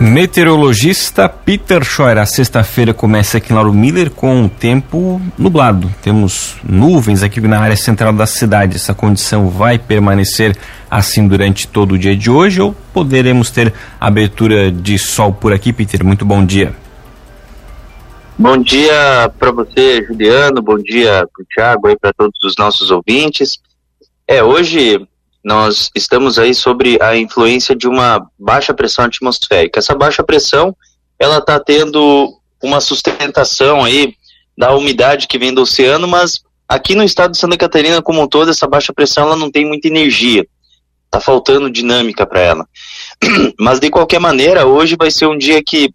Meteorologista Peter Scheuer. A sexta-feira começa aqui em Lauro Miller com o tempo nublado. Temos nuvens aqui na área central da cidade. Essa condição vai permanecer assim durante todo o dia de hoje ou poderemos ter abertura de sol por aqui, Peter? Muito bom dia. Bom dia para você, Juliano. Bom dia para o Thiago e para todos os nossos ouvintes. É, hoje nós estamos aí sobre a influência de uma baixa pressão atmosférica. Essa baixa pressão, ela está tendo uma sustentação aí da umidade que vem do oceano, mas aqui no estado de Santa Catarina como um todo, essa baixa pressão ela não tem muita energia. Tá faltando dinâmica para ela. Mas de qualquer maneira, hoje vai ser um dia que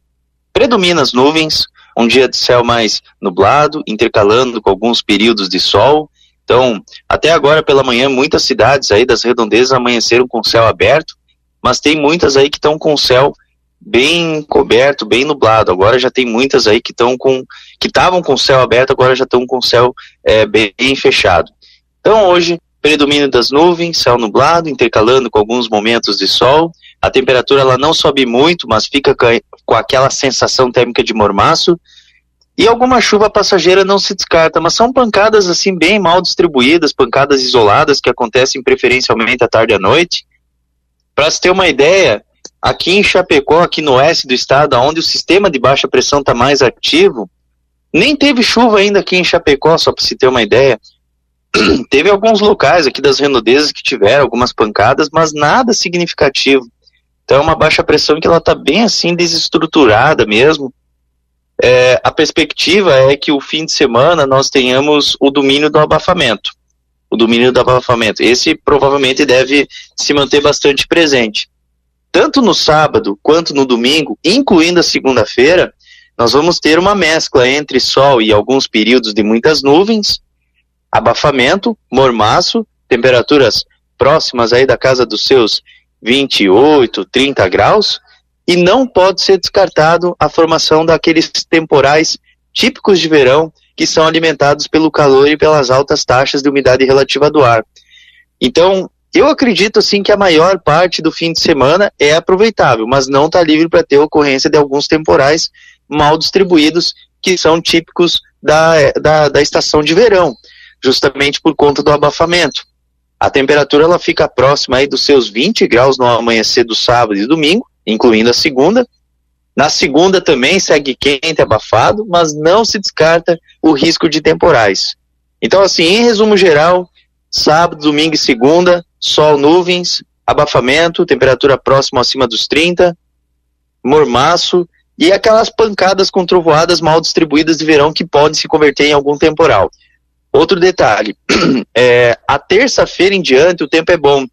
predomina as nuvens, um dia de céu mais nublado, intercalando com alguns períodos de sol. Então, até agora pela manhã, muitas cidades aí das redondezas amanheceram com céu aberto, mas tem muitas aí que estão com céu bem coberto, bem nublado. Agora já tem muitas aí que estão com que estavam com céu aberto, agora já estão com céu é, bem fechado. Então hoje predomínio das nuvens, céu nublado, intercalando com alguns momentos de sol. A temperatura ela não sobe muito, mas fica com aquela sensação térmica de mormaço. E alguma chuva passageira não se descarta, mas são pancadas assim bem mal distribuídas, pancadas isoladas que acontecem preferencialmente à tarde e à noite. Para se ter uma ideia, aqui em Chapecó, aqui no oeste do estado, onde o sistema de baixa pressão está mais ativo, nem teve chuva ainda aqui em Chapecó, só para se ter uma ideia. teve alguns locais aqui das Renodezas que tiveram algumas pancadas, mas nada significativo. Então é uma baixa pressão que ela está bem assim desestruturada mesmo é, a perspectiva é que o fim de semana nós tenhamos o domínio do abafamento. O domínio do abafamento. Esse provavelmente deve se manter bastante presente. Tanto no sábado quanto no domingo, incluindo a segunda-feira, nós vamos ter uma mescla entre sol e alguns períodos de muitas nuvens, abafamento, mormaço, temperaturas próximas aí da casa dos seus 28, 30 graus, e não pode ser descartado a formação daqueles temporais típicos de verão que são alimentados pelo calor e pelas altas taxas de umidade relativa do ar. Então, eu acredito assim que a maior parte do fim de semana é aproveitável, mas não está livre para ter ocorrência de alguns temporais mal distribuídos que são típicos da, da, da estação de verão, justamente por conta do abafamento. A temperatura ela fica próxima aí dos seus 20 graus no amanhecer do sábado e domingo, incluindo a segunda. Na segunda também segue quente, abafado, mas não se descarta o risco de temporais. Então, assim, em resumo geral, sábado, domingo e segunda, sol, nuvens, abafamento, temperatura próxima acima dos 30, mormaço e aquelas pancadas com trovoadas mal distribuídas de verão que podem se converter em algum temporal. Outro detalhe, é, a terça-feira em diante o tempo é bom.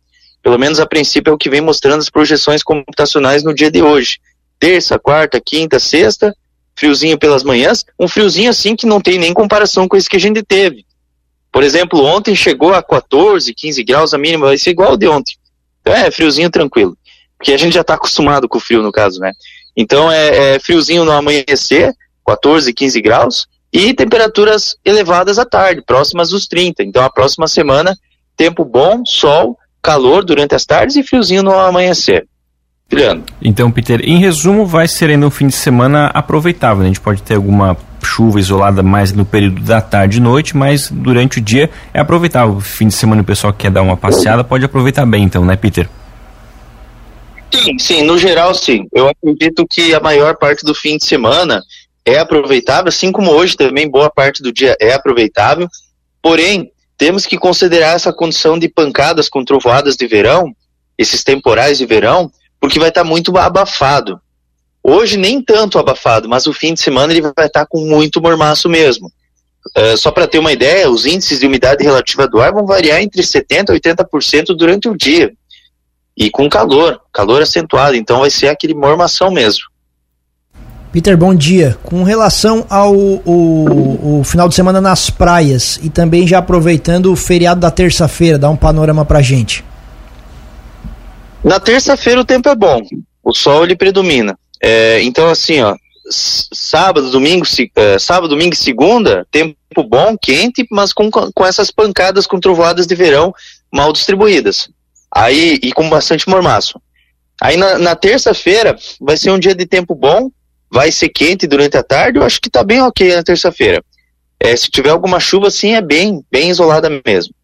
Pelo menos a princípio é o que vem mostrando as projeções computacionais no dia de hoje. Terça, quarta, quinta, sexta, friozinho pelas manhãs, um friozinho assim que não tem nem comparação com esse que a gente teve. Por exemplo, ontem chegou a 14, 15 graus a mínima, vai ser igual de ontem. Então é friozinho tranquilo. Porque a gente já está acostumado com o frio no caso, né? Então é, é friozinho no amanhecer, 14, 15 graus, e temperaturas elevadas à tarde, próximas dos 30. Então a próxima semana, tempo bom, sol, calor durante as tardes e friozinho no amanhecer. Juliano. Então, Peter, em resumo, vai ser ainda um fim de semana aproveitável. Né? A gente pode ter alguma chuva isolada mais no período da tarde e noite, mas durante o dia é aproveitável. Fim de semana o pessoal que quer dar uma passeada pode aproveitar bem, então, né, Peter? Sim, sim, no geral sim. Eu acredito que a maior parte do fim de semana é aproveitável, assim como hoje também boa parte do dia é aproveitável. Porém, temos que considerar essa condição de pancadas com trovoadas de verão, esses temporais de verão, porque vai estar tá muito abafado. Hoje nem tanto abafado, mas o fim de semana ele vai estar tá com muito mormaço mesmo. Uh, só para ter uma ideia, os índices de umidade relativa do ar vão variar entre 70% e 80% durante o dia. E com calor, calor acentuado, então vai ser aquele mormação mesmo. Peter, bom dia. Com relação ao final de semana nas praias e também já aproveitando o feriado da terça-feira, dá um panorama pra gente. Na terça-feira o tempo é bom. o sol ele predomina. É, então, assim, ó, sábado, domingo, uh, sábado, domingo e segunda, tempo bom, quente, mas com, com essas pancadas com trovoadas de verão mal distribuídas. Aí, e com bastante mormaço. Aí na, na terça-feira vai ser um dia de tempo bom, vai ser quente durante a tarde, eu acho que tá bem ok na terça-feira. É, se tiver alguma chuva, sim, é bem, bem isolada mesmo.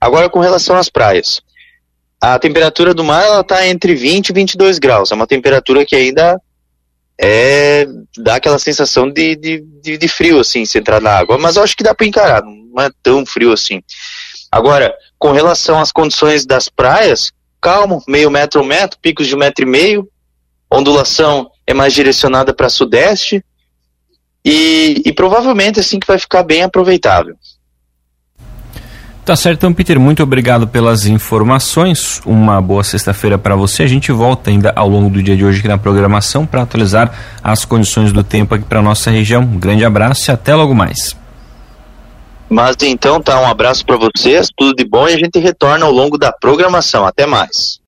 Agora, com relação às praias. A temperatura do mar, ela tá entre 20 e 22 graus. É uma temperatura que ainda é, dá aquela sensação de, de, de, de frio, assim, se entrar na água. Mas eu acho que dá para encarar, não é tão frio assim. Agora, com relação às condições das praias, calmo, meio metro um metro, picos de um metro e meio, ondulação é mais direcionada para sudeste e, e provavelmente assim que vai ficar bem aproveitável. Tá certo, então, Peter, muito obrigado pelas informações. Uma boa sexta-feira para você. A gente volta ainda ao longo do dia de hoje aqui na programação para atualizar as condições do tempo aqui para nossa região. Um grande abraço e até logo mais. Mas então tá, um abraço para vocês, tudo de bom e a gente retorna ao longo da programação. Até mais.